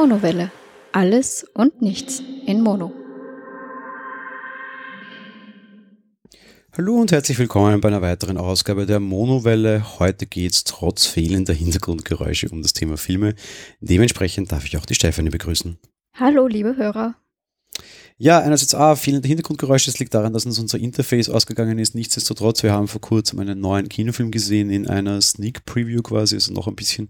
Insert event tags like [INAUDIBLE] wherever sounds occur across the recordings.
Monowelle. Alles und nichts in Mono. Hallo und herzlich willkommen bei einer weiteren Ausgabe der Monowelle. Heute geht es trotz fehlender Hintergrundgeräusche um das Thema Filme. Dementsprechend darf ich auch die Stefanie begrüßen. Hallo, liebe Hörer. Ja, einerseits A, fehlende Hintergrundgeräusche, das liegt daran, dass uns unser Interface ausgegangen ist. Nichtsdestotrotz, wir haben vor kurzem einen neuen Kinofilm gesehen in einer Sneak Preview quasi, also noch ein bisschen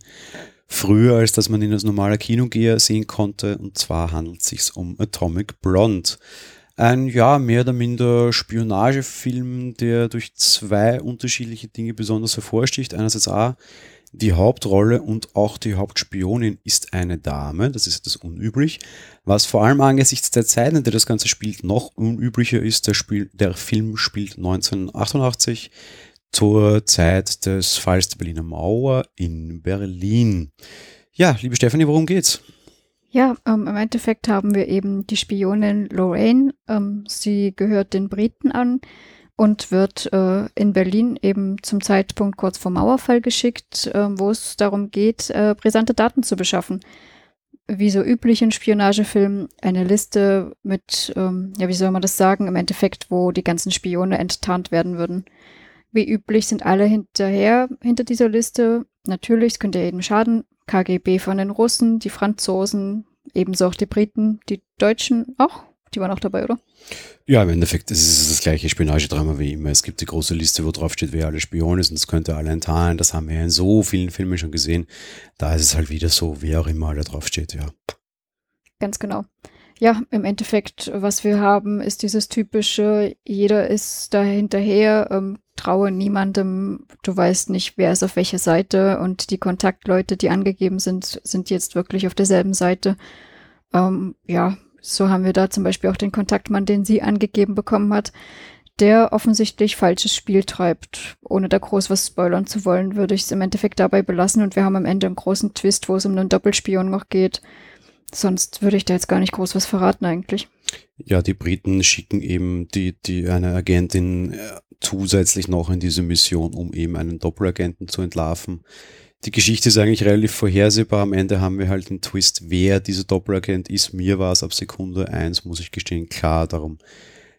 früher, als dass man ihn als normaler Kinogeher sehen konnte. Und zwar handelt es sich um Atomic Blonde. Ein, ja, mehr oder minder Spionagefilm, der durch zwei unterschiedliche Dinge besonders hervorsticht. Einerseits A, die Hauptrolle und auch die Hauptspionin ist eine Dame, das ist das unüblich. Was vor allem angesichts der Zeit, in der das Ganze spielt, noch unüblicher ist, der, Spiel, der Film spielt 1988 zur Zeit des Falls der Berliner Mauer in Berlin. Ja, liebe Stefanie, worum geht's? Ja, ähm, im Endeffekt haben wir eben die Spionin Lorraine. Ähm, sie gehört den Briten an und wird äh, in Berlin eben zum Zeitpunkt kurz vor Mauerfall geschickt, äh, wo es darum geht, äh, brisante Daten zu beschaffen. Wie so üblich in Spionagefilmen eine Liste mit, ähm, ja, wie soll man das sagen, im Endeffekt, wo die ganzen Spione enttarnt werden würden. Wie üblich sind alle hinterher hinter dieser Liste. Natürlich, es könnte jedem schaden. KGB von den Russen, die Franzosen, ebenso auch die Briten, die Deutschen auch. Die waren auch dabei, oder? Ja, im Endeffekt ist es das gleiche Spionagedrama wie immer. Es gibt die große Liste, wo drauf steht, wer alle Spion ist und das könnte alle enttarnen. Das haben wir ja in so vielen Filmen schon gesehen. Da ist es halt wieder so, wer auch immer alle drauf steht, ja. Ganz genau. Ja, im Endeffekt, was wir haben, ist dieses typische, jeder ist da hinterher, ähm, traue niemandem, du weißt nicht, wer ist auf welcher Seite und die Kontaktleute, die angegeben sind, sind jetzt wirklich auf derselben Seite. Ähm, ja, so haben wir da zum Beispiel auch den Kontaktmann, den sie angegeben bekommen hat, der offensichtlich falsches Spiel treibt. Ohne da groß was spoilern zu wollen, würde ich es im Endeffekt dabei belassen und wir haben am Ende einen großen Twist, wo es um einen Doppelspion noch geht. Sonst würde ich da jetzt gar nicht groß was verraten eigentlich. Ja, die Briten schicken eben die, die eine Agentin äh, zusätzlich noch in diese Mission, um eben einen Doppelagenten zu entlarven. Die Geschichte ist eigentlich relativ vorhersehbar. Am Ende haben wir halt den Twist, wer dieser Doppelagent ist. Mir war es ab Sekunde eins, muss ich gestehen, klar. Darum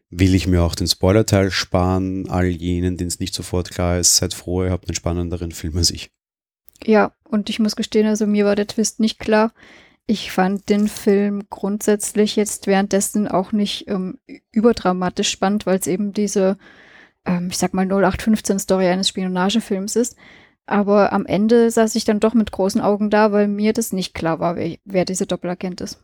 will ich mir auch den Spoilerteil sparen. All jenen, denen es nicht sofort klar ist, seid froh, ihr habt einen spannenderen Film als ich. Ja, und ich muss gestehen, also mir war der Twist nicht klar. Ich fand den Film grundsätzlich jetzt währenddessen auch nicht ähm, überdramatisch spannend, weil es eben diese, ähm, ich sag mal, 0815-Story eines Spionagefilms ist. Aber am Ende saß ich dann doch mit großen Augen da, weil mir das nicht klar war, wer, wer dieser Doppelagent ist.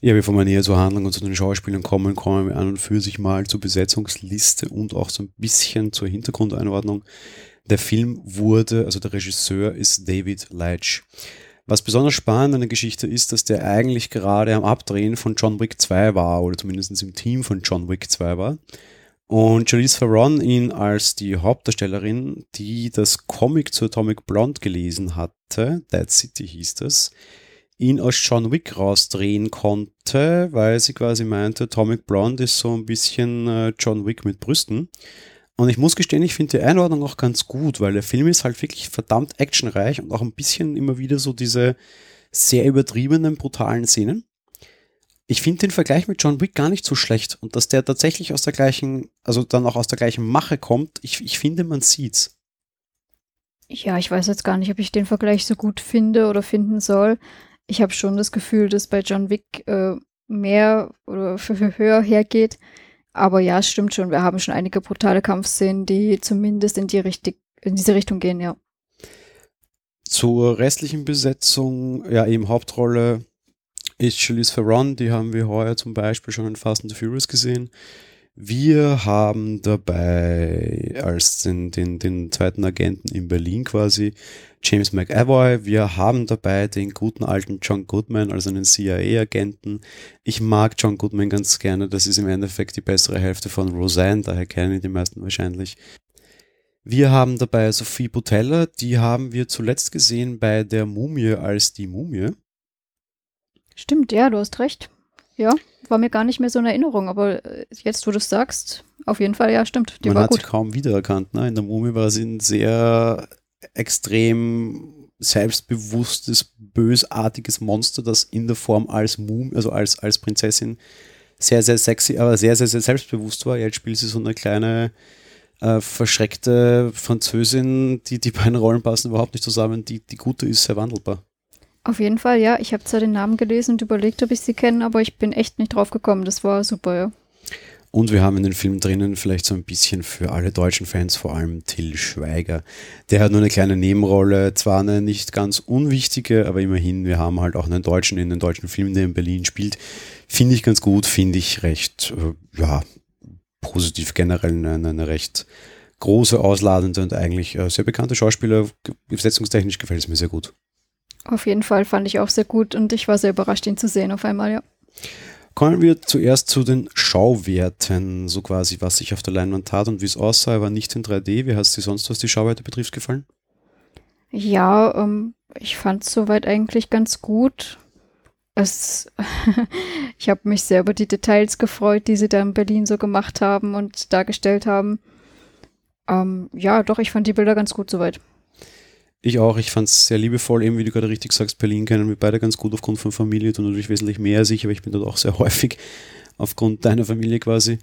Ja, bevor wir näher zur Handlung und zu den Schauspielern kommen, kommen wir an und für sich mal zur Besetzungsliste und auch so ein bisschen zur Hintergrundeinordnung. Der Film wurde, also der Regisseur ist David Leitch. Was besonders spannend an der Geschichte ist, dass der eigentlich gerade am Abdrehen von John Wick 2 war, oder zumindest im Team von John Wick 2 war. Und Charlize Theron ihn als die Hauptdarstellerin, die das Comic zu Atomic Blonde gelesen hatte, Dead City hieß das, ihn als John Wick rausdrehen konnte, weil sie quasi meinte, Atomic Blonde ist so ein bisschen äh, John Wick mit Brüsten. Und ich muss gestehen, ich finde die Einordnung auch ganz gut, weil der Film ist halt wirklich verdammt actionreich und auch ein bisschen immer wieder so diese sehr übertriebenen, brutalen Szenen ich finde den Vergleich mit John Wick gar nicht so schlecht und dass der tatsächlich aus der gleichen, also dann auch aus der gleichen Mache kommt, ich, ich finde, man sieht's. Ja, ich weiß jetzt gar nicht, ob ich den Vergleich so gut finde oder finden soll. Ich habe schon das Gefühl, dass bei John Wick äh, mehr oder höher hergeht. Aber ja, es stimmt schon. Wir haben schon einige brutale Kampfszenen, die zumindest in die richtig, in diese Richtung gehen, ja. Zur restlichen Besetzung, ja, eben Hauptrolle ist Charlize Theron, die haben wir heuer zum Beispiel schon in Fast and the Furious gesehen. Wir haben dabei als den, den, den zweiten Agenten in Berlin quasi James McAvoy. Wir haben dabei den guten alten John Goodman, also einen CIA-Agenten. Ich mag John Goodman ganz gerne. Das ist im Endeffekt die bessere Hälfte von Roseanne, daher kennen die meisten wahrscheinlich. Wir haben dabei Sophie Butella, die haben wir zuletzt gesehen bei der Mumie als die Mumie. Stimmt, ja, du hast recht. Ja, war mir gar nicht mehr so in Erinnerung, aber äh, jetzt, wo du es sagst, auf jeden Fall, ja, stimmt. Die Man hat gut. sie kaum wiedererkannt. Ne? In der Mumie war sie ein sehr extrem selbstbewusstes, bösartiges Monster, das in der Form als Mum, also als, als Prinzessin sehr, sehr sexy, aber sehr, sehr, sehr selbstbewusst war. Jetzt spielt sie so eine kleine äh, verschreckte Französin, die die beiden Rollen passen überhaupt nicht zusammen. Die, die gute ist sehr wandelbar. Auf jeden Fall, ja. Ich habe zwar den Namen gelesen und überlegt, ob ich sie kenne, aber ich bin echt nicht drauf gekommen. Das war super, ja. Und wir haben in den Film drinnen vielleicht so ein bisschen für alle deutschen Fans, vor allem Till Schweiger. Der hat nur eine kleine Nebenrolle, zwar eine nicht ganz unwichtige, aber immerhin, wir haben halt auch einen Deutschen in den deutschen Film, der in Berlin spielt. Finde ich ganz gut, finde ich recht, äh, ja, positiv generell eine, eine, recht große, ausladende und eigentlich äh, sehr bekannte Schauspieler. Besetzungstechnisch gefällt es mir sehr gut. Auf jeden Fall fand ich auch sehr gut und ich war sehr überrascht, ihn zu sehen auf einmal, ja. Kommen wir zuerst zu den Schauwerten, so quasi, was sich auf der Leinwand tat und wie es aussah, aber nicht in 3D. Wie hast du sonst, was die Schauwerte betrifft, gefallen? Ja, ähm, ich fand es soweit eigentlich ganz gut. Es, [LAUGHS] ich habe mich sehr über die Details gefreut, die sie da in Berlin so gemacht haben und dargestellt haben. Ähm, ja, doch, ich fand die Bilder ganz gut soweit. Ich auch, ich fand es sehr liebevoll, eben wie du gerade richtig sagst, Berlin kennen wir beide ganz gut aufgrund von Familie, du natürlich wesentlich mehr als ich, aber ich bin dort auch sehr [LAUGHS] häufig aufgrund deiner Familie quasi.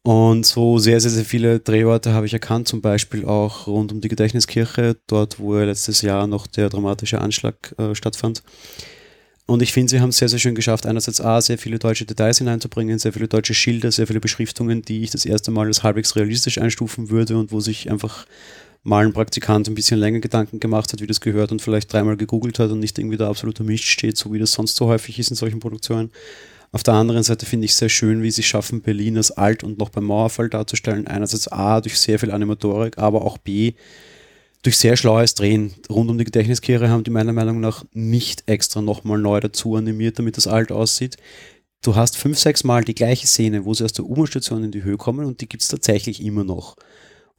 Und so sehr, sehr, sehr viele Drehorte habe ich erkannt, zum Beispiel auch rund um die Gedächtniskirche, dort, wo letztes Jahr noch der dramatische Anschlag äh, stattfand. Und ich finde, sie haben es sehr, sehr schön geschafft, einerseits A, sehr viele deutsche Details hineinzubringen, sehr viele deutsche Schilder, sehr viele Beschriftungen, die ich das erste Mal als halbwegs realistisch einstufen würde und wo sich einfach mal ein Praktikant ein bisschen länger Gedanken gemacht hat, wie das gehört und vielleicht dreimal gegoogelt hat und nicht irgendwie da absoluter Mist steht, so wie das sonst so häufig ist in solchen Produktionen. Auf der anderen Seite finde ich sehr schön, wie sie schaffen, Berlin als alt und noch beim Mauerfall darzustellen. Einerseits A, durch sehr viel Animatorik, aber auch B, durch sehr schlaues Drehen. Rund um die Gedächtniskehre haben die meiner Meinung nach nicht extra nochmal neu dazu animiert, damit das alt aussieht. Du hast fünf, sechs Mal die gleiche Szene, wo sie aus der U-Bahn-Station in die Höhe kommen und die gibt es tatsächlich immer noch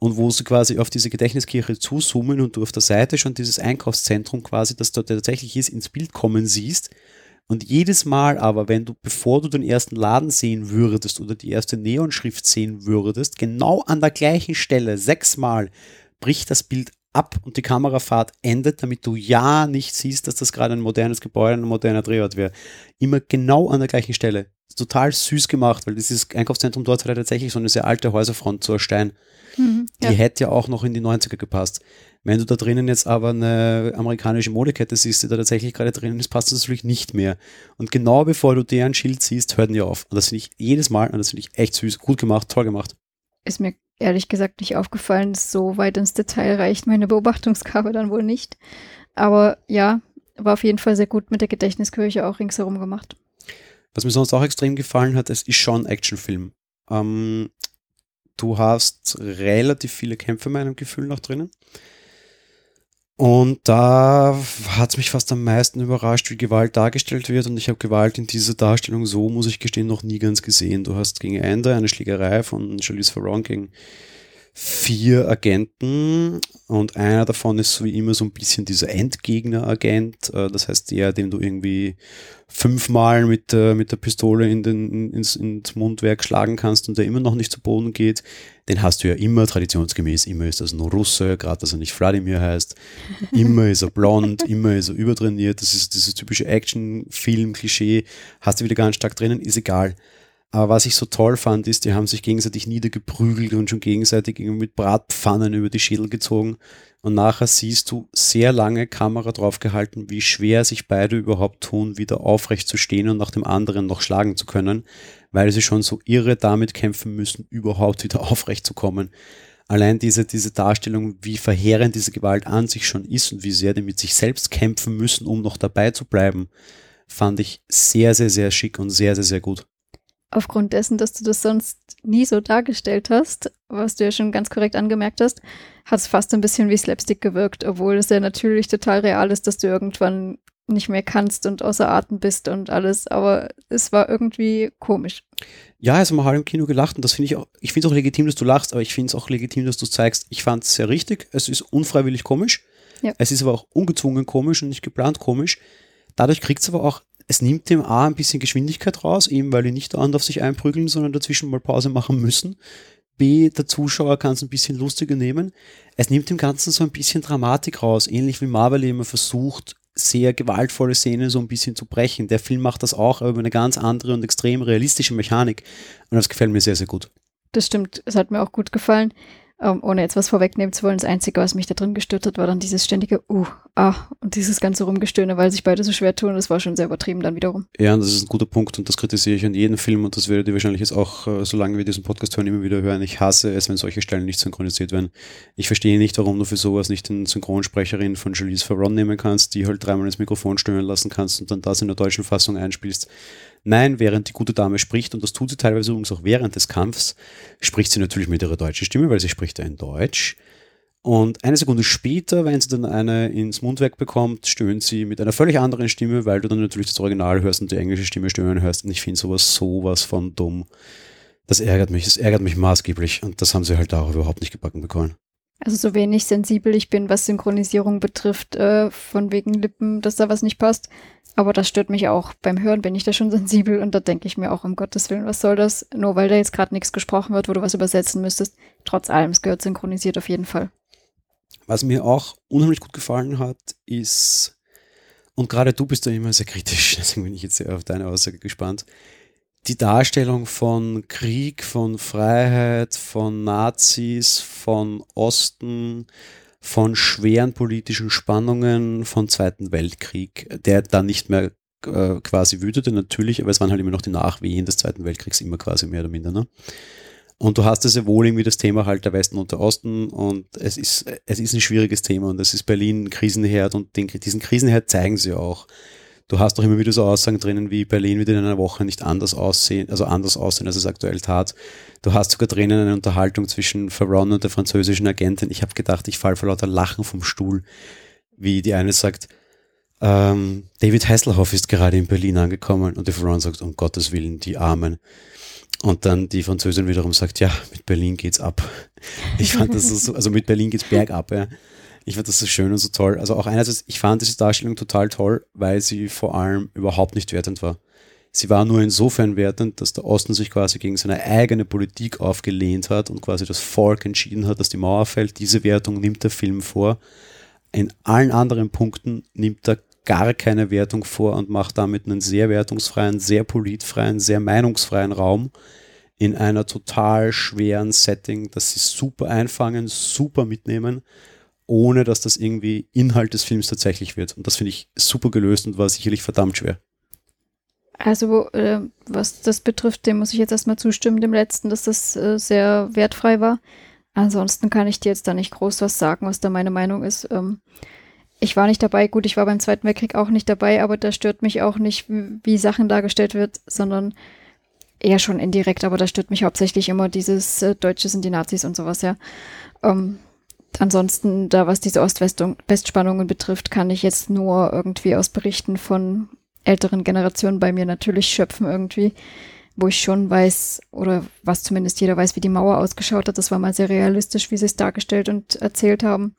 und wo sie quasi auf diese Gedächtniskirche zuzoomen und du auf der Seite schon dieses Einkaufszentrum quasi, das dort tatsächlich ist, ins Bild kommen siehst. Und jedes Mal aber, wenn du, bevor du den ersten Laden sehen würdest oder die erste Neonschrift sehen würdest, genau an der gleichen Stelle, sechsmal, bricht das Bild ab und die Kamerafahrt endet, damit du ja nicht siehst, dass das gerade ein modernes Gebäude, ein moderner Drehort wäre. Immer genau an der gleichen Stelle. Total süß gemacht, weil dieses Einkaufszentrum dort hat ja tatsächlich so eine sehr alte Häuserfront zu Stein. Mhm, die ja. hätte ja auch noch in die 90er gepasst. Wenn du da drinnen jetzt aber eine amerikanische Modekette siehst, die da tatsächlich gerade drinnen ist, passt das natürlich nicht mehr. Und genau bevor du deren Schild siehst, hört die auf. Und das finde ich jedes Mal, und das finde ich echt süß, gut gemacht, toll gemacht. Ist mir ehrlich gesagt nicht aufgefallen, so weit ins Detail reicht meine Beobachtungsgabe dann wohl nicht. Aber ja, war auf jeden Fall sehr gut mit der Gedächtniskirche auch ringsherum gemacht. Was mir sonst auch extrem gefallen hat, es ist schon ein Actionfilm. Ähm, du hast relativ viele Kämpfe meinem Gefühl noch drinnen. Und da hat es mich fast am meisten überrascht, wie Gewalt dargestellt wird. Und ich habe Gewalt in dieser Darstellung so, muss ich gestehen, noch nie ganz gesehen. Du hast gegen Ende eine Schlägerei von Charlize Theron gegen vier Agenten und einer davon ist wie immer so ein bisschen dieser Endgegner-Agent. Äh, das heißt der, dem du irgendwie fünfmal mit der, mit der Pistole in den, ins, ins Mundwerk schlagen kannst und der immer noch nicht zu Boden geht. Den hast du ja immer traditionsgemäß. Immer ist das nur Russe, gerade dass er nicht Vladimir heißt. Immer ist er blond, [LAUGHS] immer ist er übertrainiert. Das ist dieses typische Action-Film-Klischee. Hast du wieder ganz stark drinnen, ist egal. Aber was ich so toll fand, ist, die haben sich gegenseitig niedergeprügelt und schon gegenseitig mit Bratpfannen über die Schädel gezogen. Und nachher siehst du sehr lange Kamera draufgehalten, wie schwer sich beide überhaupt tun, wieder aufrecht zu stehen und nach dem anderen noch schlagen zu können, weil sie schon so irre damit kämpfen müssen, überhaupt wieder aufrecht zu kommen. Allein diese, diese Darstellung, wie verheerend diese Gewalt an sich schon ist und wie sehr die mit sich selbst kämpfen müssen, um noch dabei zu bleiben, fand ich sehr, sehr, sehr schick und sehr, sehr, sehr gut aufgrund dessen, dass du das sonst nie so dargestellt hast, was du ja schon ganz korrekt angemerkt hast, hat es fast ein bisschen wie Slapstick gewirkt, obwohl es ja natürlich total real ist, dass du irgendwann nicht mehr kannst und außer Atem bist und alles, aber es war irgendwie komisch. Ja, also man hat im Kino gelacht und das finde ich auch, ich finde es auch legitim, dass du lachst, aber ich finde es auch legitim, dass du es zeigst. Ich fand es sehr richtig, es ist unfreiwillig komisch, ja. es ist aber auch ungezwungen komisch und nicht geplant komisch. Dadurch kriegt es aber auch es nimmt dem A ein bisschen Geschwindigkeit raus, eben weil die nicht dauernd auf sich einprügeln, sondern dazwischen mal Pause machen müssen. B, der Zuschauer kann es ein bisschen lustiger nehmen. Es nimmt dem Ganzen so ein bisschen Dramatik raus, ähnlich wie Marvel immer versucht, sehr gewaltvolle Szenen so ein bisschen zu brechen. Der Film macht das auch, aber über eine ganz andere und extrem realistische Mechanik. Und das gefällt mir sehr, sehr gut. Das stimmt, es hat mir auch gut gefallen. Um, ähm, ohne jetzt was vorwegnehmen zu wollen, das Einzige, was mich da drin gestört hat, war dann dieses ständige Uh, ah und dieses ganze Rumgestöhne, weil sich beide so schwer tun. Das war schon sehr übertrieben dann wiederum. Ja, und das ist ein guter Punkt und das kritisiere ich an jedem Film und das werdet ihr wahrscheinlich jetzt auch, äh, solange wir diesen Podcast hören, immer wieder hören. Ich hasse es, wenn solche Stellen nicht synchronisiert werden. Ich verstehe nicht, warum du für sowas nicht den Synchronsprecherin von Jalice Theron nehmen kannst, die halt dreimal ins Mikrofon stören lassen kannst und dann das in der deutschen Fassung einspielst. Nein, während die gute Dame spricht, und das tut sie teilweise übrigens auch während des Kampfs, spricht sie natürlich mit ihrer deutschen Stimme, weil sie spricht ja in Deutsch. Und eine Sekunde später, wenn sie dann eine ins Mundwerk bekommt, stöhnt sie mit einer völlig anderen Stimme, weil du dann natürlich das Original hörst und die englische Stimme stöhnen hörst. Und ich finde sowas sowas von dumm. Das ärgert mich, das ärgert mich maßgeblich. Und das haben sie halt auch überhaupt nicht gebacken bekommen. Also so wenig sensibel ich bin, was Synchronisierung betrifft, äh, von wegen Lippen, dass da was nicht passt. Aber das stört mich auch. Beim Hören bin ich da schon [LAUGHS] sensibel und da denke ich mir auch, um Gottes Willen, was soll das? Nur weil da jetzt gerade nichts gesprochen wird, wo du was übersetzen müsstest. Trotz allem, es gehört synchronisiert auf jeden Fall. Was mir auch unheimlich gut gefallen hat, ist, und gerade du bist da immer sehr kritisch, [LAUGHS] deswegen bin ich jetzt sehr auf deine Aussage gespannt, die Darstellung von Krieg, von Freiheit, von Nazis, von Osten, von schweren politischen Spannungen von Zweiten Weltkrieg, der dann nicht mehr äh, quasi wütete, natürlich, aber es waren halt immer noch die Nachwehen des Zweiten Weltkriegs, immer quasi mehr oder minder. Ne? Und du hast ja sehr wohl irgendwie das Thema halt der Westen und der Osten und es ist, es ist ein schwieriges Thema und es ist Berlin Krisenherd und den, diesen Krisenherd zeigen sie auch du hast doch immer wieder so Aussagen drinnen, wie Berlin wird in einer Woche nicht anders aussehen, also anders aussehen, als es aktuell tat. Du hast sogar drinnen eine Unterhaltung zwischen Ferron und der französischen Agentin. Ich habe gedacht, ich fall vor lauter Lachen vom Stuhl, wie die eine sagt, ähm, David Hasselhoff ist gerade in Berlin angekommen und die Ferron sagt, um Gottes Willen, die Armen. Und dann die Französin wiederum sagt, ja, mit Berlin geht's ab. Ich fand das so, also mit Berlin geht's bergab, ja. Ich fand das so schön und so toll. Also auch einerseits, ich fand diese Darstellung total toll, weil sie vor allem überhaupt nicht wertend war. Sie war nur insofern wertend, dass der Osten sich quasi gegen seine eigene Politik aufgelehnt hat und quasi das Volk entschieden hat, dass die Mauer fällt. Diese Wertung nimmt der Film vor. In allen anderen Punkten nimmt er gar keine Wertung vor und macht damit einen sehr wertungsfreien, sehr politfreien, sehr meinungsfreien Raum in einer total schweren Setting, das sie super einfangen, super mitnehmen ohne dass das irgendwie Inhalt des Films tatsächlich wird. Und das finde ich super gelöst und war sicherlich verdammt schwer. Also, äh, was das betrifft, dem muss ich jetzt erstmal zustimmen, dem letzten, dass das äh, sehr wertfrei war. Ansonsten kann ich dir jetzt da nicht groß was sagen, was da meine Meinung ist. Ähm, ich war nicht dabei, gut, ich war beim Zweiten Weltkrieg auch nicht dabei, aber da stört mich auch nicht, wie, wie Sachen dargestellt wird, sondern eher schon indirekt, aber da stört mich hauptsächlich immer dieses äh, Deutsche sind die Nazis und sowas, ja. Ähm, ansonsten, da was diese Ost-West-Spannungen betrifft, kann ich jetzt nur irgendwie aus Berichten von älteren Generationen bei mir natürlich schöpfen irgendwie, wo ich schon weiß, oder was zumindest jeder weiß, wie die Mauer ausgeschaut hat. Das war mal sehr realistisch, wie sie es dargestellt und erzählt haben.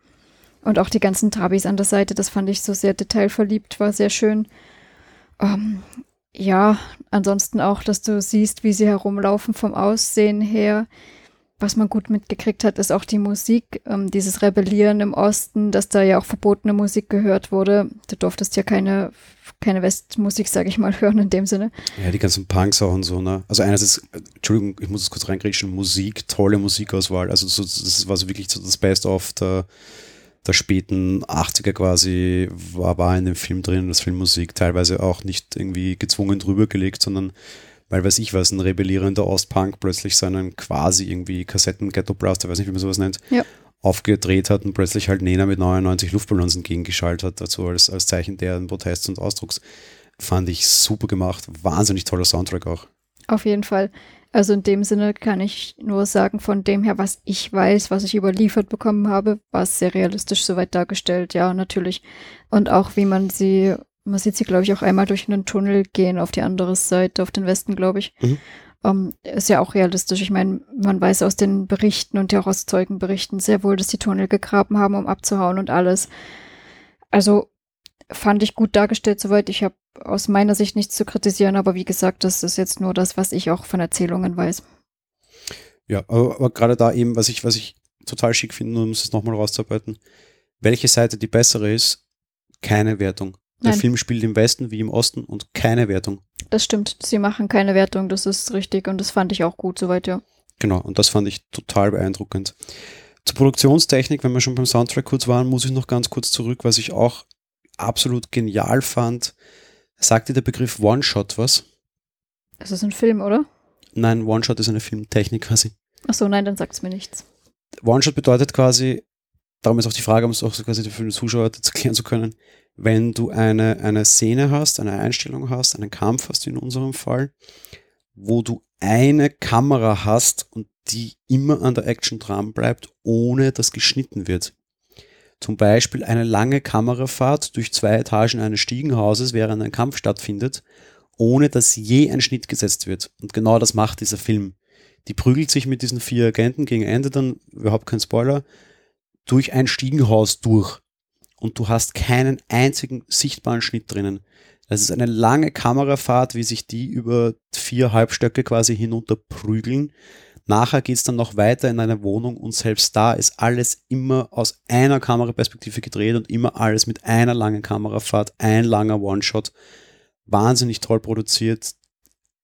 Und auch die ganzen Trabis an der Seite, das fand ich so sehr detailverliebt, war sehr schön. Ähm, ja, ansonsten auch, dass du siehst, wie sie herumlaufen vom Aussehen her was man gut mitgekriegt hat, ist auch die Musik, ähm, dieses Rebellieren im Osten, dass da ja auch verbotene Musik gehört wurde. Du durftest ja keine, keine Westmusik, sage ich mal, [LAUGHS] hören in dem Sinne. Ja, die ganzen Punks auch und so, ne? Also einerseits, Entschuldigung, ich muss es kurz reingrätschen, Musik, tolle Musikauswahl. Also so, das war so wirklich so das Best-of der, der späten 80er quasi, war, war in dem Film drin, das Filmmusik, teilweise auch nicht irgendwie gezwungen drüber gelegt, sondern weil weiß ich was, ein rebellierender Ostpunk plötzlich seinen quasi irgendwie Kassetten-Ghetto-Blaster, weiß nicht, wie man sowas nennt, ja. aufgedreht hat und plötzlich halt Nena mit 99 Luftballons entgegengeschaltet hat, dazu als, als Zeichen deren Protests und Ausdrucks. Fand ich super gemacht. Wahnsinnig toller Soundtrack auch. Auf jeden Fall. Also in dem Sinne kann ich nur sagen, von dem her, was ich weiß, was ich überliefert bekommen habe, war es sehr realistisch soweit dargestellt, ja, natürlich. Und auch wie man sie man sieht sie, glaube ich, auch einmal durch einen Tunnel gehen auf die andere Seite, auf den Westen, glaube ich. Mhm. Um, ähm, ist ja auch realistisch. Ich meine, man weiß aus den Berichten und ja auch aus Zeugenberichten sehr wohl, dass die Tunnel gegraben haben, um abzuhauen und alles. Also fand ich gut dargestellt soweit. Ich habe aus meiner Sicht nichts zu kritisieren, aber wie gesagt, das ist jetzt nur das, was ich auch von Erzählungen weiß. Ja, aber, aber gerade da eben, was ich, was ich total schick finde, um es nochmal rauszuarbeiten, welche Seite die bessere ist, keine Wertung. Der Nein. Film spielt im Westen wie im Osten und keine Wertung. Das stimmt. Sie machen keine Wertung, das ist richtig und das fand ich auch gut soweit, ja. Genau, und das fand ich total beeindruckend. Zur Produktionstechnik, wenn wir schon beim Soundtrack kurz waren, muss ich noch ganz kurz zurück, was ich auch absolut genial fand. Sagte der Begriff One-Shot was? Es ist ein Film, oder? Nein, One-Shot ist eine Filmtechnik quasi. Achso, nein, dann sagt's mir nichts. One-Shot bedeutet quasi, darum ist auch die Frage, um es auch so quasi für den Zuschauer erklären zu können, wenn du eine, eine Szene hast, eine Einstellung hast, einen Kampf hast in unserem Fall, wo du eine Kamera hast und die immer an der Action dran bleibt, ohne dass geschnitten wird. Zum Beispiel eine lange Kamerafahrt durch zwei Etagen eines Stiegenhauses, während ein Kampf stattfindet, ohne dass je ein Schnitt gesetzt wird. Und genau das macht dieser Film. Die prügelt sich mit diesen vier Agenten gegen Ende dann, überhaupt kein Spoiler, durch ein Stiegenhaus durch. Und du hast keinen einzigen sichtbaren Schnitt drinnen. Das ist eine lange Kamerafahrt, wie sich die über vier Halbstöcke quasi hinunter prügeln. Nachher geht's dann noch weiter in eine Wohnung und selbst da ist alles immer aus einer Kameraperspektive gedreht und immer alles mit einer langen Kamerafahrt, ein langer One-Shot. Wahnsinnig toll produziert.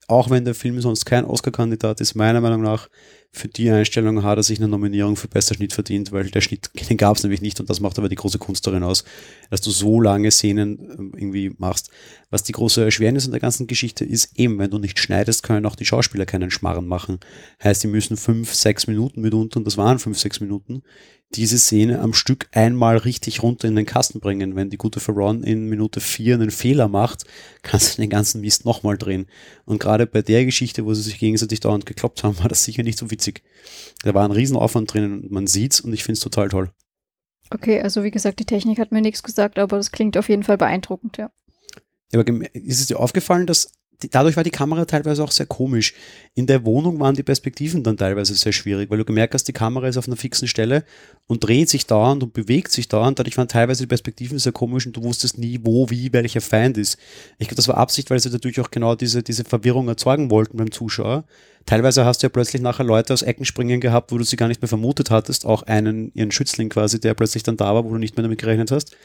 Auch wenn der Film sonst kein Oscar-Kandidat ist, meiner Meinung nach, für die Einstellung hat er sich eine Nominierung für bester Schnitt verdient, weil der Schnitt, [LAUGHS] den gab es nämlich nicht und das macht aber die große Kunst darin aus, dass du so lange Szenen ähm, irgendwie machst. Was die große Erschwernis in der ganzen Geschichte ist, eben, wenn du nicht schneidest, können auch die Schauspieler keinen Schmarren machen. Heißt, die müssen fünf, sechs Minuten mitunter, und das waren fünf, sechs Minuten, diese Szene am Stück einmal richtig runter in den Kasten bringen. Wenn die gute Veron in Minute vier einen Fehler macht, kannst du den ganzen Mist nochmal drehen. Und gerade bei der Geschichte, wo sie sich gegenseitig dauernd gekloppt haben, [LAUGHS] war das sicher nicht so witzig. Da war ein Riesenaufwand drinnen und man sieht's und ich find's total toll. Okay, also wie gesagt, die Technik hat mir nichts gesagt, aber das klingt auf jeden Fall beeindruckend, ja. Ja, Aber ist es dir aufgefallen, dass dadurch war die Kamera teilweise auch sehr komisch. In der Wohnung waren die Perspektiven dann teilweise sehr schwierig, weil du gemerkt hast, die Kamera ist auf einer fixen Stelle und dreht sich dauernd und bewegt sich dauernd. Dadurch waren teilweise die Perspektiven sehr komisch und du wusstest nie, wo, wie, welcher Feind ist. Ich glaube, das war Absicht, weil sie dadurch auch genau diese, diese Verwirrung erzeugen wollten beim Zuschauer. Teilweise hast du ja plötzlich nachher Leute aus Ecken springen gehabt, wo du sie gar nicht mehr vermutet hattest. Auch einen, ihren Schützling quasi, der plötzlich dann da war, wo du nicht mehr damit gerechnet hast.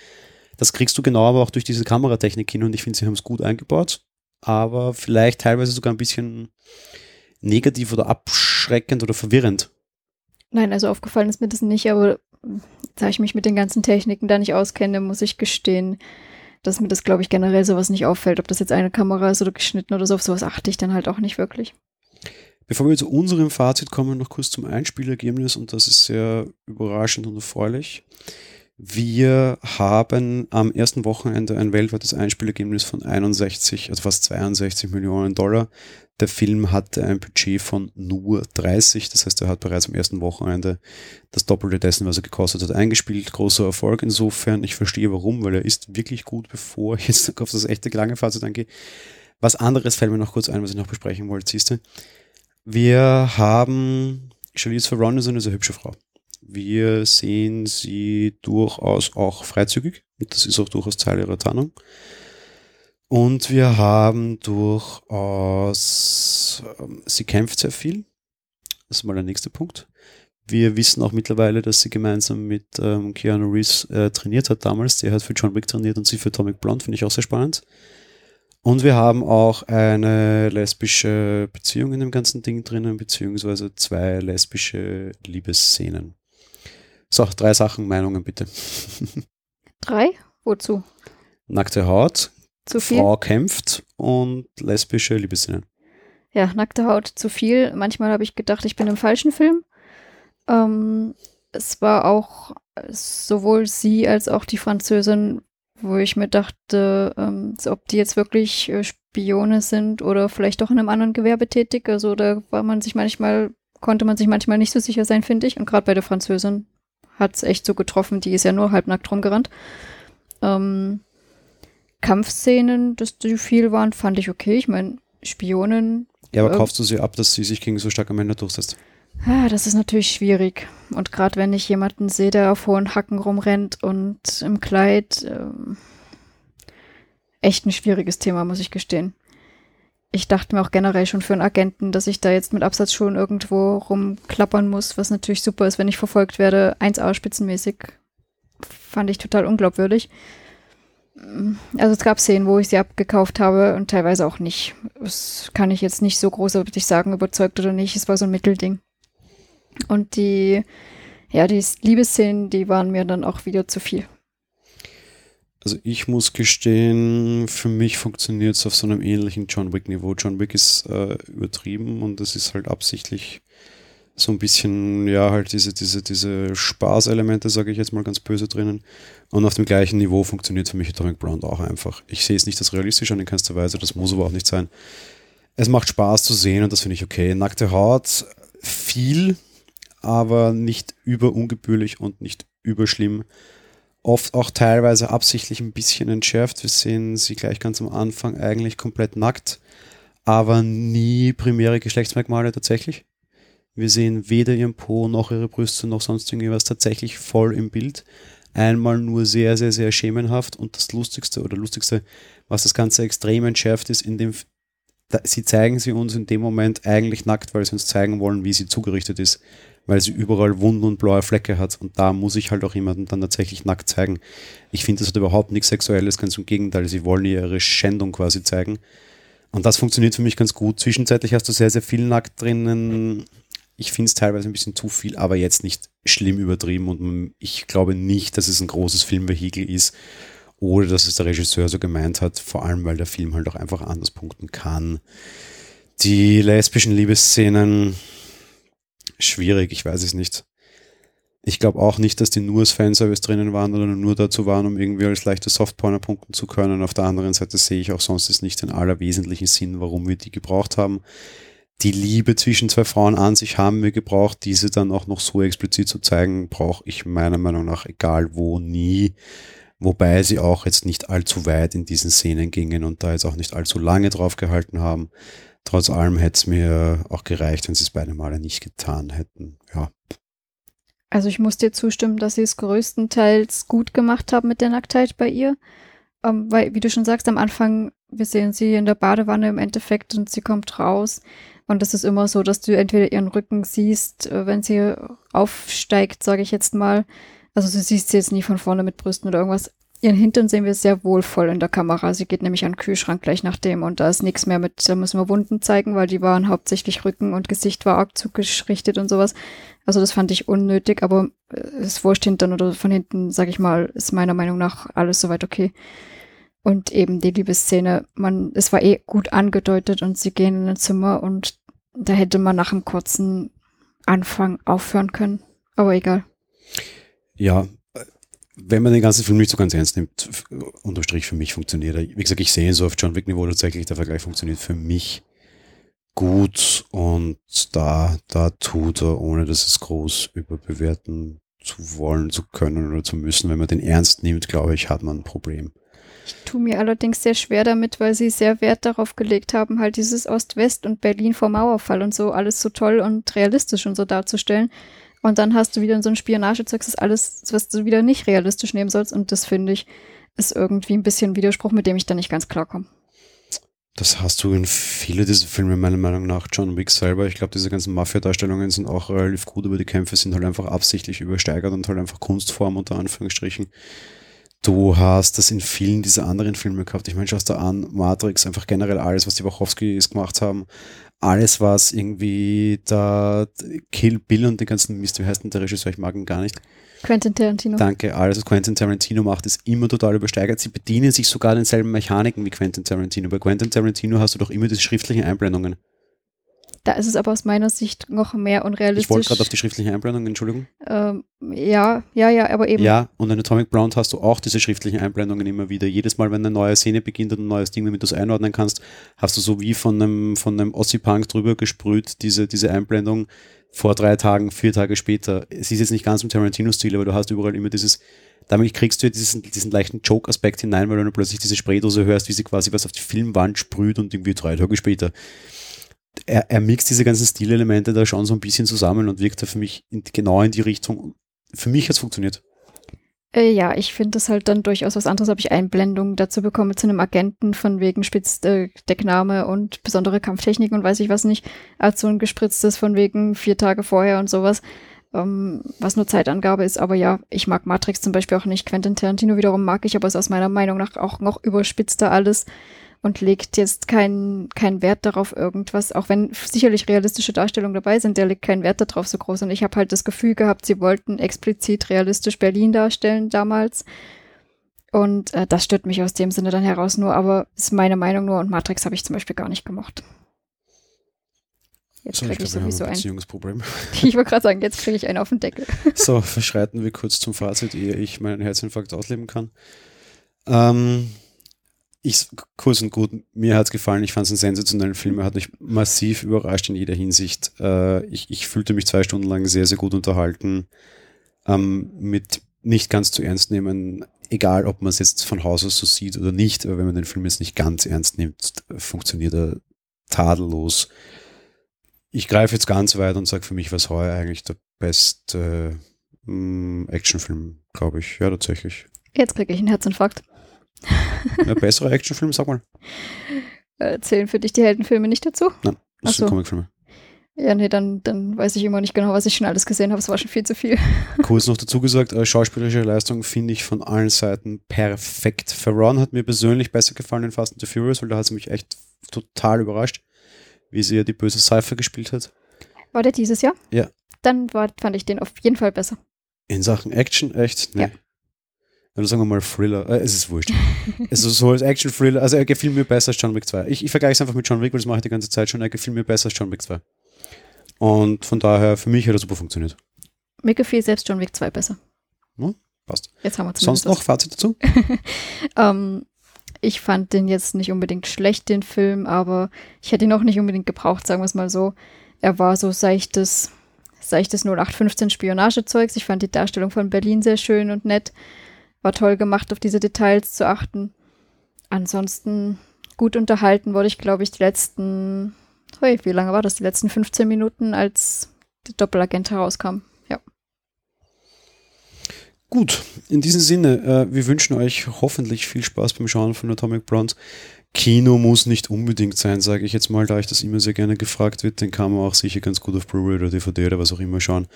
Das kriegst du genau aber auch durch diese Kameratechnik hin und ich finde, sie haben es gut eingebaut, aber vielleicht teilweise sogar ein bisschen negativ oder abschreckend oder verwirrend. Nein, also aufgefallen ist mir das nicht, aber hm, da ich mich mit den ganzen Techniken da nicht auskenne, muss ich gestehen, dass mir das, glaube ich, generell sowas nicht auffällt. Ob das jetzt eine Kamera ist oder geschnitten oder so, auf sowas achte ich dann halt auch nicht wirklich. Bevor wir zu unserem Fazit kommen, noch kurz zum Einspielergebnis und das ist sehr überraschend und erfreulich. Wir haben am ersten Wochenende ein weltweites Einspielergebnis von 61, also fast 62 Millionen Dollar. Der Film hatte ein Budget von nur 30, das heißt, er hat bereits am ersten Wochenende das Doppelte dessen, was er gekostet hat, eingespielt. Großer Erfolg insofern. Ich verstehe warum, weil er ist wirklich gut, bevor ich jetzt [LAUGHS] auf das echte lange Fazit eingehe. Was anderes fällt mir noch kurz ein, was ich noch besprechen wollte, siehst du. Wir haben Charlize Theron ist eine sehr hübsche Frau. Wir sehen sie durchaus auch freizügig. Und das ist auch durchaus Teil ihrer Tarnung. Und wir haben durchaus, ähm, sie kämpft sehr viel. Das ist mal der nächste Punkt. Wir wissen auch mittlerweile, dass sie gemeinsam mit ähm, Keanu Reeves äh, trainiert hat damals. Der hat für John Wick trainiert und sie für Atomic Blonde, finde ich auch sehr spannend. Und wir haben auch eine lesbische Beziehung in dem ganzen Ding drinnen, beziehungsweise zwei lesbische Liebesszenen. So, drei Sachen, Meinungen bitte. [LAUGHS] Drei? Wozu? Nackte Haut, Zu viel? Frau kämpft und lesbische Liebesszenen. Ja, nackte Haut zu viel. Manchmal habe ich gedacht, ich bin im falschen Film. Ähm, es war auch sowohl sie als auch die Französin, wo ich mir dachte, ähm, ob die jetzt wirklich äh, Spione sind oder vielleicht doch in einem anderen Gewerbe tätig. Also da war man sich manchmal, konnte man sich manchmal nicht so sicher sein, finde ich. Und gerade bei der Französin hat es echt so getroffen, die ist ja nur halbnackt rumgerannt. Ähm, Kampfszenen, dass die viel waren, fand ich okay. Ich meine, Spionen Ja, aber Ähm. kaufst du sie ab, dass sie sich gegen so starke Männer durchsetzt? Ah, das ist natürlich schwierig. Und gerade wenn ich jemanden sehe, der auf hohen Hacken rumrennt und im Kleid, ähm, echt ein schwieriges Thema, muss ich gestehen. Ich dachte mir auch generell schon für einen Agenten, dass ich da jetzt mit Absatzschuhen irgendwo rumklappern muss, was natürlich super ist, wenn ich verfolgt werde, 1A spitzenmäßig. Fand ich total unglaubwürdig. Also es gab Szenen, wo ich sie abgekauft habe und teilweise auch nicht. Das kann ich jetzt nicht so großartig sagen, überzeugt oder nicht. Es war so ein Mittelding. Und die, ja, die Liebesszenen, die waren mir dann auch wieder zu viel. Also ich muss gestehen, für mich funktioniert es auf so einem ähnlichen John Wick-Niveau. John Wick ist äh, übertrieben und es ist halt absichtlich so ein bisschen, ja, halt diese, diese, diese Spaßelemente, sage ich jetzt mal ganz böse drinnen. Und auf dem gleichen Niveau funktioniert für mich Atomic Blonde auch einfach. Ich sehe es nicht als realistisch an in keinster Weise, das muss aber auch nicht sein. Es macht Spaß zu sehen und das finde ich okay. Nackte Haut, viel, aber nicht überungebührlich und nicht überschlimm oft auch teilweise absichtlich ein bisschen entschärft. Wir sehen sie gleich ganz am Anfang eigentlich komplett nackt, aber nie primäre Geschlechtsmerkmale tatsächlich. Wir sehen weder ihren Po noch ihre Brüste noch sonst irgendwas tatsächlich voll im Bild. Einmal nur sehr, sehr, sehr schemenhaft und das Lustigste oder Lustigste, was das Ganze extrem entschärft ist, in dem sie zeigen sie uns in dem Moment eigentlich nackt, weil sie uns zeigen wollen, wie sie zugerichtet ist weil sie überall Wunden und blaue Flecke hat. Und da muss ich halt auch jemanden dann tatsächlich nackt zeigen. Ich finde, das hat überhaupt nichts Sexuelles, ganz im Gegenteil. Sie wollen ihre Schändung quasi zeigen. Und das funktioniert für mich ganz gut. Zwischenzeitlich hast du sehr, sehr viel nackt drinnen. Ich finde es teilweise ein bisschen zu viel, aber jetzt nicht schlimm übertrieben. Und ich glaube nicht, dass es ein großes Filmvehikel ist oder dass es der Regisseur so gemeint hat, vor allem weil der Film halt auch einfach anders punkten kann. Die lesbischen Liebesszenen, schwierig, ich weiß es nicht. Ich glaube auch nicht, dass die nur als Fanservice drinnen waren oder nur dazu waren, um irgendwie als leichte Softporner punkten zu können. Auf der anderen Seite sehe ich auch sonst nicht den allerwesentlichen Sinn, warum wir die gebraucht haben. Die Liebe zwischen zwei Frauen an sich haben wir gebraucht. Diese dann auch noch so explizit zu zeigen, brauche ich meiner Meinung nach egal wo nie. Wobei sie auch jetzt nicht allzu weit in diesen Szenen gingen und da jetzt auch nicht allzu lange drauf gehalten haben. Trotz allem hätte es mir auch gereicht, wenn sie es beide Male nicht getan hätten. Ja. Also ich muss dir zustimmen, dass sie es größtenteils gut gemacht haben mit der Nacktheit bei ihr. Ähm, weil, wie du schon sagst, am Anfang, wir sehen sie in der Badewanne im Endeffekt und sie kommt raus. Und es ist immer so, dass du entweder ihren Rücken siehst, äh, wenn sie aufsteigt, sage ich jetzt mal. Also du siehst sie jetzt nie von vorne mit Brüsten oder irgendwas. Ihren Hintern sehen wir sehr wohl voll in der Kamera. Sie geht nämlich an den Kühlschrank gleich nach dem und da ist nichts mehr mit, da müssen wir Wunden zeigen, weil die waren hauptsächlich Rücken und Gesicht war arg zugerichtet und sowas. Also das fand ich unnötig, aber das äh, Wurscht hintern oder von hinten, sag ich mal, ist meiner Meinung nach alles soweit okay. Und eben die Liebesszene, man, es war eh gut angedeutet und sie gehen in ein Zimmer und da hätte man nach einem kurzen Anfang aufhören können. Aber egal. Ja, wenn man den ganzen Film nicht so ganz ernst nimmt, unterstrich für mich funktioniert er. Wie gesagt, ich sehe ihn so auf John Wick Niveau tatsächlich, der Vergleich funktioniert für mich gut und da, da tut er, ohne dass es groß überbewerten zu wollen, zu können oder zu müssen. Wenn man den ernst nimmt, glaube ich, hat man ein Problem. Ich tue mir allerdings sehr schwer damit, weil sie sehr Wert darauf gelegt haben, halt dieses Ost-West und Berlin vor Mauerfall und so alles so toll und realistisch und so darzustellen. Und dann hast du wieder so ein Spionagezeug, das ist alles, was du wieder nicht realistisch nehmen sollst. Und das finde ich, ist irgendwie ein bisschen ein Widerspruch, mit dem ich da nicht ganz klarkomme. Das hast du in viele dieser Filme meiner Meinung nach. John Wick selber, ich glaube, diese ganzen Mafia-Darstellungen sind auch relativ gut, aber die Kämpfe sind halt einfach absichtlich übersteigert und halt einfach Kunstform unter Anführungsstrichen. Du hast das in vielen dieser anderen Filme gehabt. Ich meine, schaust da an, Matrix, einfach generell alles, was die Wachowskis gemacht haben alles, was irgendwie da Kill Bill und den ganzen Mist, wie heißt denn der Regisseur, ich mag ihn gar nicht. Quentin Tarantino. Danke, alles, was Quentin Tarantino macht, ist immer total übersteigert. Sie bedienen sich sogar denselben Mechaniken wie Quentin Tarantino. Bei Quentin Tarantino hast du doch immer diese schriftlichen Einblendungen. Da ist es aber aus meiner Sicht noch mehr unrealistisch. Ich wollte gerade auf die schriftliche Einblendung, Entschuldigung. Ähm, ja, ja, ja, aber eben. Ja, und in Atomic Blonde hast du auch diese schriftlichen Einblendungen immer wieder. Jedes Mal, wenn eine neue Szene beginnt und ein neues Ding, damit du es einordnen kannst, hast du so wie von einem, von einem Ossi-Punk drüber gesprüht, diese, diese Einblendung vor drei Tagen, vier Tage später. Es ist jetzt nicht ganz im Tarantino-Stil, aber du hast überall immer dieses, damit kriegst du diesen, diesen leichten Joke-Aspekt hinein, weil du dann plötzlich diese Spraydose hörst, wie sie quasi was auf die Filmwand sprüht und irgendwie drei Tage später er, er mixt diese ganzen Stilelemente da schon so ein bisschen zusammen und wirkt da für mich in, genau in die Richtung. Für mich hat es funktioniert. Äh, ja, ich finde es halt dann durchaus was anderes, ob ich Einblendungen dazu bekomme zu einem Agenten von wegen Spitzdeckname und besondere Kampftechnik und weiß ich was nicht, als so ein gespritztes von wegen vier Tage vorher und sowas, ähm, was nur Zeitangabe ist. Aber ja, ich mag Matrix zum Beispiel auch nicht. Quentin Tarantino wiederum mag ich, aber ist aus meiner Meinung nach auch noch überspitzter alles und legt jetzt keinen keinen Wert darauf irgendwas, auch wenn sicherlich realistische Darstellungen dabei sind, der legt keinen Wert darauf so groß. Und ich habe halt das Gefühl gehabt, sie wollten explizit realistisch Berlin darstellen damals. Und äh, das stört mich aus dem Sinne dann heraus nur, aber ist meine Meinung nur und Matrix habe ich zum Beispiel gar nicht gemocht. Jetzt so, kriege ich, ich sowieso ein Beziehungsproblem. [LAUGHS] Ich wollte gerade sagen, jetzt kriege ich einen auf den Deckel. [LAUGHS] So, verschreiten wir kurz zum Fazit, ehe ich meinen Herzinfarkt ausleben kann. Ähm, ich, kurz und gut, mir hat es gefallen, ich fand es einen sensationellen Film, er hat mich massiv überrascht in jeder Hinsicht. Äh, ich, ich, fühlte mich zwei Stunden lang sehr, sehr gut unterhalten, ähm, mit nicht ganz zu ernst nehmen, egal ob man es jetzt von Haus aus so sieht oder nicht, aber wenn man den Film jetzt nicht ganz ernst nimmt, funktioniert er tadellos. Ich greife jetzt ganz weit und sage, für mich war es heuer eigentlich der beste äh, Actionfilm, glaube ich. Ja, tatsächlich. Jetzt kriege ich einen Herzinfarkt. Ein besserer Actionfilm, sag mal. Äh, zählen für dich die Heldenfilme nicht dazu? Nein, das Ach sind so. Comicfilme. Ja, nee, dann, dann weiß ich immer nicht genau, was ich schon alles gesehen habe. Es war schon viel zu viel. [LAUGHS] Kurz noch dazu gesagt, äh, schauspielerische Leistung finde ich von allen Seiten perfekt. Ferron hat mir persönlich besser gefallen in Fast and the Furious, weil da hat sie mich echt total überrascht, wie sie ja die böse Cypher gespielt hat. War der dieses Jahr? Ja. Dann war, fand ich den auf jeden Fall besser. In Sachen Action, echt? Nee. Ja. Oder sagen wir mal Thriller. Äh, es ist wurscht. [LAUGHS] also so als Action-Thriller. Also er gefiel mir besser als John Wick 2. Ich, ich vergleiche es einfach mit John Wick, weil das mache ich die ganze Zeit schon. Er gefiel mir besser als John Wick 2. Und von daher, für mich hat er super funktioniert. Mir gefiel selbst John Wick 2 besser. Ja, passt. Jetzt haben wir Sonst noch Fazit dazu? [LAUGHS] ähm, ich fand den jetzt nicht unbedingt schlecht, den Film, aber ich hätte ihn auch nicht unbedingt gebraucht, sagen wir es mal so. Er war so seichtes, seichtes 0815 Spionagezeugs. Ich fand die Darstellung von Berlin sehr schön und nett. War toll gemacht, auf diese Details zu achten. Ansonsten gut unterhalten wurde ich, glaube ich, die letzten, hey, wie lange war das? Die letzten 15 Minuten, als der Doppelagent herauskam. Ja. Gut, in diesem Sinne, äh, wir wünschen euch hoffentlich viel Spaß beim Schauen von Atomic Blonde. Kino muss nicht unbedingt sein, sage ich jetzt mal, da ich das immer sehr gerne gefragt wird. Den kann man auch sicher ganz gut auf Blu-ray oder DVD oder was auch immer schauen.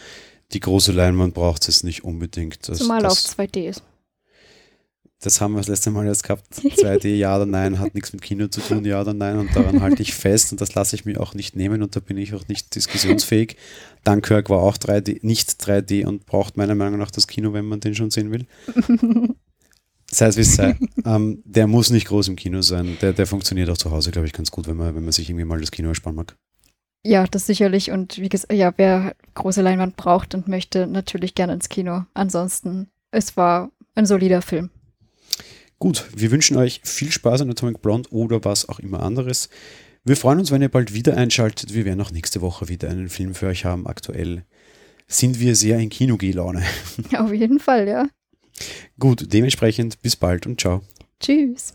Die große Leinwand braucht es nicht unbedingt. Das, Zumal das, auf 2D ist das haben wir das letzte Mal jetzt gehabt. [LAUGHS] 2D, ja oder nein, hat nichts mit Kino zu tun, ja oder nein. Und daran halte ich fest und das lasse ich mir auch nicht nehmen und da bin ich auch nicht diskussionsfähig. Dunkirk war auch 3D, nicht 3D und braucht meiner Meinung nach das Kino, wenn man den schon sehen will. [LAUGHS] Sei es wie es sei. Ähm, der muss nicht groß im Kino sein. Der, der funktioniert auch zu Hause, glaube ich, ganz gut, wenn man, wenn man sich irgendwie mal das Kino ersparen mag. Ja, das sicherlich. Und wie gesagt, ja, wer große Leinwand braucht und möchte, natürlich gerne ins Kino. Ansonsten, es war ein solider Film. Gut, wir wünschen euch viel Spaß an Atomic Blonde oder was auch immer anderes. Wir freuen uns, wenn ihr bald wieder einschaltet. Wir werden auch nächste Woche wieder einen Film für euch haben. Aktuell sind wir sehr in Kinogeh-Laune. [LAUGHS] Auf jeden Fall, ja. Gut, dementsprechend bis bald und ciao. Tschüss.